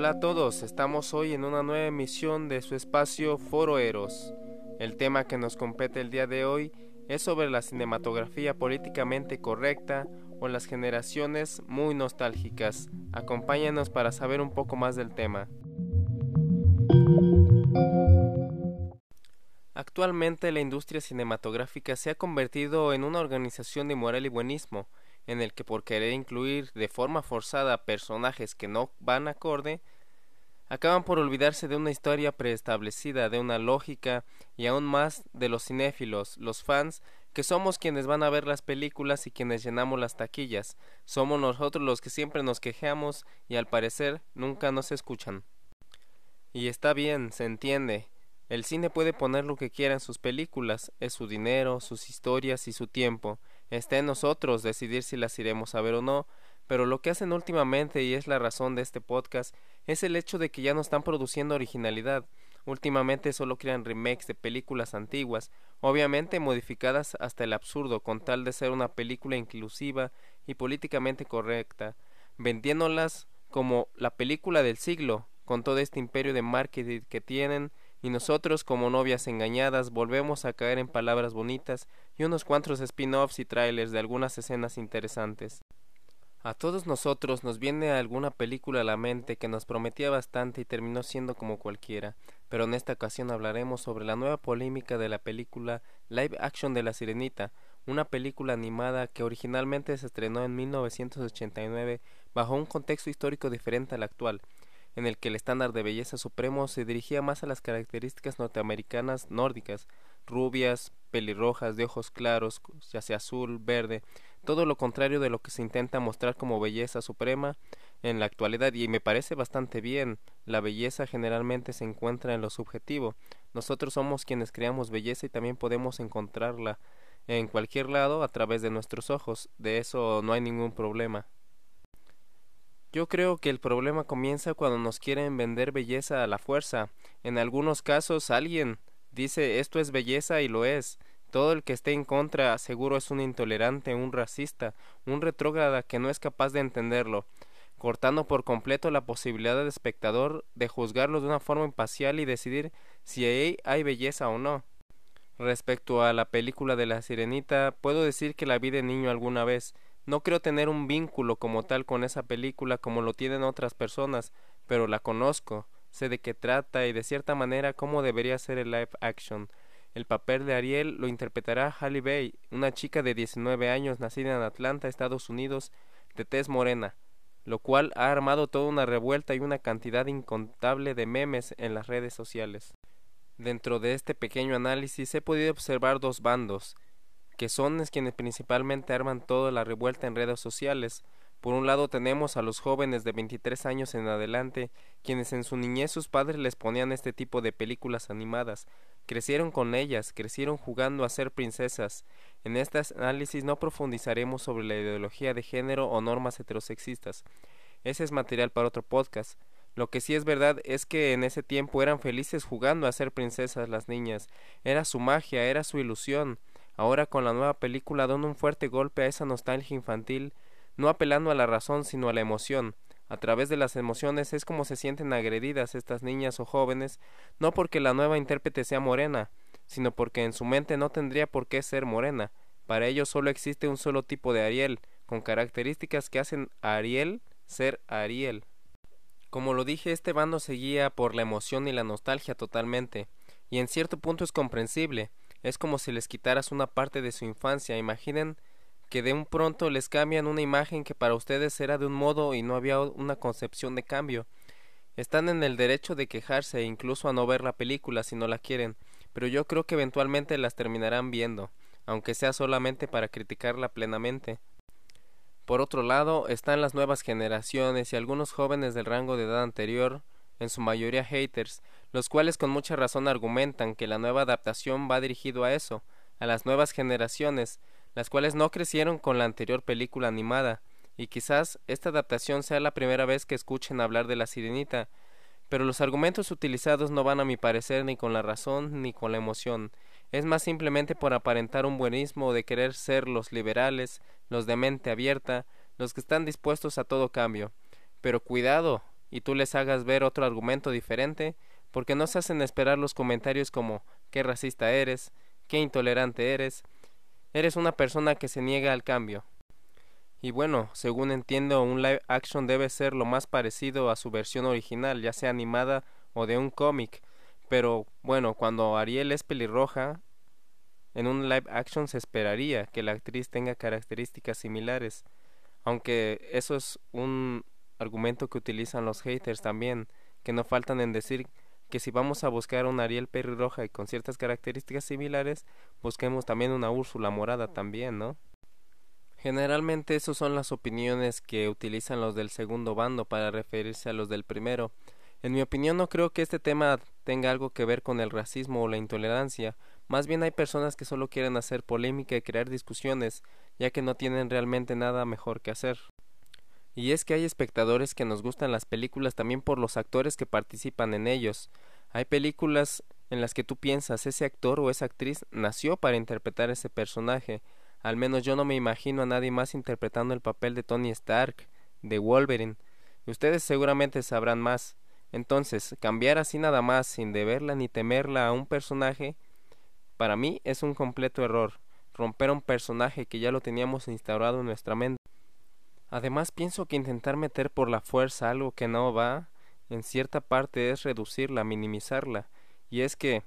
Hola a todos, estamos hoy en una nueva emisión de su espacio Foro Eros. El tema que nos compete el día de hoy es sobre la cinematografía políticamente correcta o las generaciones muy nostálgicas. Acompáñanos para saber un poco más del tema. Actualmente la industria cinematográfica se ha convertido en una organización de moral y buenismo, en el que por querer incluir de forma forzada personajes que no van acorde, acaban por olvidarse de una historia preestablecida, de una lógica y aún más de los cinéfilos, los fans, que somos quienes van a ver las películas y quienes llenamos las taquillas, somos nosotros los que siempre nos quejamos y al parecer nunca nos escuchan. Y está bien, se entiende, el cine puede poner lo que quiera en sus películas, es su dinero, sus historias y su tiempo, está en nosotros decidir si las iremos a ver o no, pero lo que hacen últimamente, y es la razón de este podcast, es el hecho de que ya no están produciendo originalidad. Últimamente solo crean remakes de películas antiguas, obviamente modificadas hasta el absurdo, con tal de ser una película inclusiva y políticamente correcta, vendiéndolas como la película del siglo, con todo este imperio de marketing que tienen, y nosotros como novias engañadas volvemos a caer en palabras bonitas y unos cuantos spin-offs y trailers de algunas escenas interesantes. A todos nosotros nos viene alguna película a la mente que nos prometía bastante y terminó siendo como cualquiera, pero en esta ocasión hablaremos sobre la nueva polémica de la película live action de La Sirenita, una película animada que originalmente se estrenó en 1989 bajo un contexto histórico diferente al actual, en el que el estándar de belleza supremo se dirigía más a las características norteamericanas nórdicas, rubias, pelirrojas, de ojos claros, ya sea azul, verde, todo lo contrario de lo que se intenta mostrar como belleza suprema en la actualidad y me parece bastante bien. La belleza generalmente se encuentra en lo subjetivo. Nosotros somos quienes creamos belleza y también podemos encontrarla en cualquier lado a través de nuestros ojos. De eso no hay ningún problema. Yo creo que el problema comienza cuando nos quieren vender belleza a la fuerza. En algunos casos alguien dice esto es belleza y lo es. Todo el que esté en contra seguro es un intolerante, un racista, un retrógrada que no es capaz de entenderlo, cortando por completo la posibilidad del espectador de juzgarlo de una forma imparcial y decidir si ahí hay belleza o no. Respecto a la película de la sirenita, puedo decir que la vi de niño alguna vez. No creo tener un vínculo como tal con esa película como lo tienen otras personas, pero la conozco, sé de qué trata y de cierta manera cómo debería ser el live action. El papel de Ariel lo interpretará Halle Bay, una chica de 19 años nacida en Atlanta, Estados Unidos, de tez morena, lo cual ha armado toda una revuelta y una cantidad incontable de memes en las redes sociales. Dentro de este pequeño análisis he podido observar dos bandos, que son quienes principalmente arman toda la revuelta en redes sociales, por un lado tenemos a los jóvenes de 23 años en adelante, quienes en su niñez sus padres les ponían este tipo de películas animadas, crecieron con ellas, crecieron jugando a ser princesas. En este análisis no profundizaremos sobre la ideología de género o normas heterosexistas. Ese es material para otro podcast. Lo que sí es verdad es que en ese tiempo eran felices jugando a ser princesas las niñas. Era su magia, era su ilusión. Ahora con la nueva película dan un fuerte golpe a esa nostalgia infantil no apelando a la razón sino a la emoción. A través de las emociones es como se sienten agredidas estas niñas o jóvenes, no porque la nueva intérprete sea morena, sino porque en su mente no tendría por qué ser morena. Para ellos solo existe un solo tipo de Ariel, con características que hacen a Ariel ser Ariel. Como lo dije, este bando seguía por la emoción y la nostalgia totalmente, y en cierto punto es comprensible. Es como si les quitaras una parte de su infancia. Imaginen que de un pronto les cambian una imagen que para ustedes era de un modo y no había una concepción de cambio. Están en el derecho de quejarse e incluso a no ver la película si no la quieren, pero yo creo que eventualmente las terminarán viendo, aunque sea solamente para criticarla plenamente. Por otro lado, están las nuevas generaciones y algunos jóvenes del rango de edad anterior, en su mayoría haters, los cuales con mucha razón argumentan que la nueva adaptación va dirigido a eso, a las nuevas generaciones, las cuales no crecieron con la anterior película animada, y quizás esta adaptación sea la primera vez que escuchen hablar de la sirenita, pero los argumentos utilizados no van a mi parecer ni con la razón ni con la emoción, es más simplemente por aparentar un buenismo de querer ser los liberales, los de mente abierta, los que están dispuestos a todo cambio. Pero cuidado, y tú les hagas ver otro argumento diferente, porque no se hacen esperar los comentarios como qué racista eres, qué intolerante eres, eres una persona que se niega al cambio. Y bueno, según entiendo, un live action debe ser lo más parecido a su versión original, ya sea animada o de un cómic. Pero bueno, cuando Ariel es pelirroja, en un live action se esperaría que la actriz tenga características similares. Aunque eso es un argumento que utilizan los haters también, que no faltan en decir que si vamos a buscar un Ariel pelirroja y con ciertas características similares, busquemos también una Úrsula morada también, ¿no? Generalmente esas son las opiniones que utilizan los del segundo bando para referirse a los del primero. En mi opinión no creo que este tema tenga algo que ver con el racismo o la intolerancia, más bien hay personas que solo quieren hacer polémica y crear discusiones, ya que no tienen realmente nada mejor que hacer. Y es que hay espectadores que nos gustan las películas también por los actores que participan en ellos. Hay películas en las que tú piensas ese actor o esa actriz nació para interpretar ese personaje, al menos yo no me imagino a nadie más interpretando el papel de Tony Stark, de Wolverine. Ustedes seguramente sabrán más. Entonces, cambiar así nada más, sin deberla ni temerla a un personaje, para mí es un completo error. Romper un personaje que ya lo teníamos instaurado en nuestra mente. Además, pienso que intentar meter por la fuerza algo que no va, en cierta parte es reducirla, minimizarla. Y es que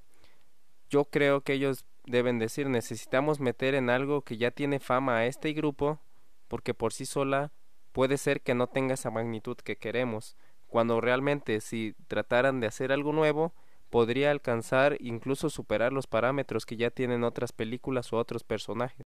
yo creo que ellos deben decir necesitamos meter en algo que ya tiene fama a este grupo porque por sí sola puede ser que no tenga esa magnitud que queremos, cuando realmente si trataran de hacer algo nuevo podría alcanzar incluso superar los parámetros que ya tienen otras películas o otros personajes.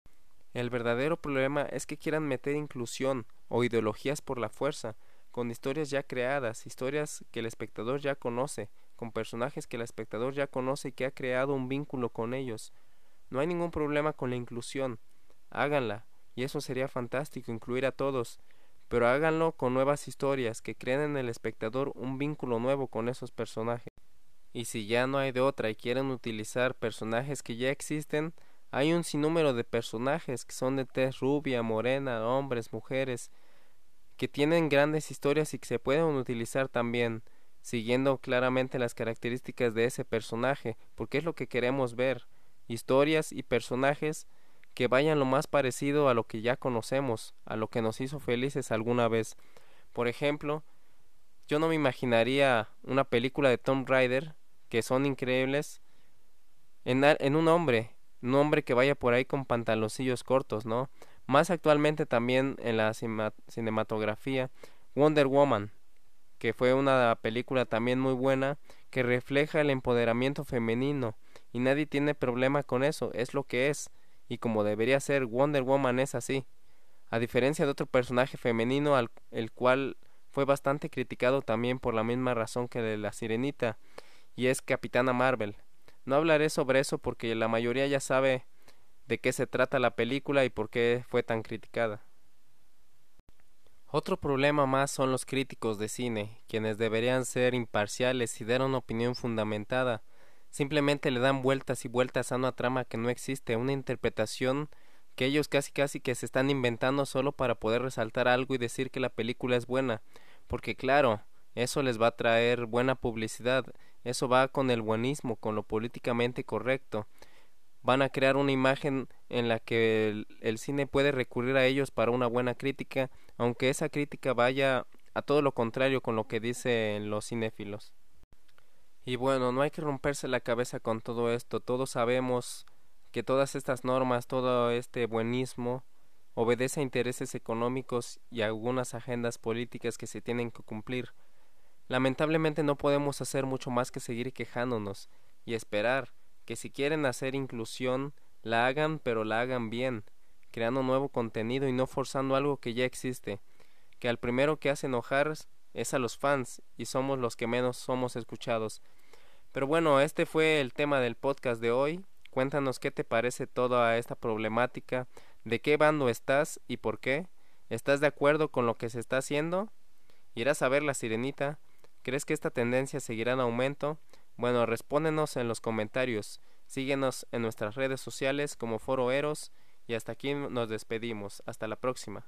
El verdadero problema es que quieran meter inclusión o ideologías por la fuerza, con historias ya creadas, historias que el espectador ya conoce, con personajes que el espectador ya conoce y que ha creado un vínculo con ellos. No hay ningún problema con la inclusión. Háganla, y eso sería fantástico, incluir a todos, pero háganlo con nuevas historias que creen en el espectador un vínculo nuevo con esos personajes. Y si ya no hay de otra y quieren utilizar personajes que ya existen, hay un sinnúmero de personajes que son de tez rubia, morena, hombres, mujeres, que tienen grandes historias y que se pueden utilizar también, siguiendo claramente las características de ese personaje, porque es lo que queremos ver historias y personajes que vayan lo más parecido a lo que ya conocemos, a lo que nos hizo felices alguna vez. Por ejemplo, yo no me imaginaría una película de Tom Raider que son increíbles en, en un hombre, un hombre que vaya por ahí con pantaloncillos cortos, ¿no? Más actualmente también en la cinematografía, Wonder Woman, que fue una película también muy buena que refleja el empoderamiento femenino y nadie tiene problema con eso, es lo que es, y como debería ser, Wonder Woman es así. A diferencia de otro personaje femenino al el cual fue bastante criticado también por la misma razón que de la Sirenita, y es Capitana Marvel. No hablaré sobre eso porque la mayoría ya sabe de qué se trata la película y por qué fue tan criticada. Otro problema más son los críticos de cine, quienes deberían ser imparciales y dar una opinión fundamentada, Simplemente le dan vueltas y vueltas a una trama que no existe, una interpretación que ellos casi casi que se están inventando solo para poder resaltar algo y decir que la película es buena, porque claro, eso les va a traer buena publicidad, eso va con el buenismo, con lo políticamente correcto. Van a crear una imagen en la que el, cine puede recurrir a ellos para una buena crítica, aunque esa crítica vaya a todo lo contrario con lo que dicen los cinéfilos. Y bueno, no hay que romperse la cabeza con todo esto. Todos sabemos que todas estas normas, todo este buenismo, obedece a intereses económicos y a algunas agendas políticas que se tienen que cumplir. Lamentablemente no podemos hacer mucho más que seguir quejándonos y esperar que si quieren hacer inclusión, la hagan pero la hagan bien, creando nuevo contenido y no forzando algo que ya existe, que al primero que hace enojar es a los fans y somos los que menos somos escuchados. Pero bueno, este fue el tema del podcast de hoy. Cuéntanos qué te parece toda esta problemática, de qué bando estás y por qué. ¿Estás de acuerdo con lo que se está haciendo? ¿Irás a ver la sirenita? ¿Crees que esta tendencia seguirá en aumento? Bueno, respóndenos en los comentarios. Síguenos en nuestras redes sociales como Foro Eros y hasta aquí nos despedimos. Hasta la próxima.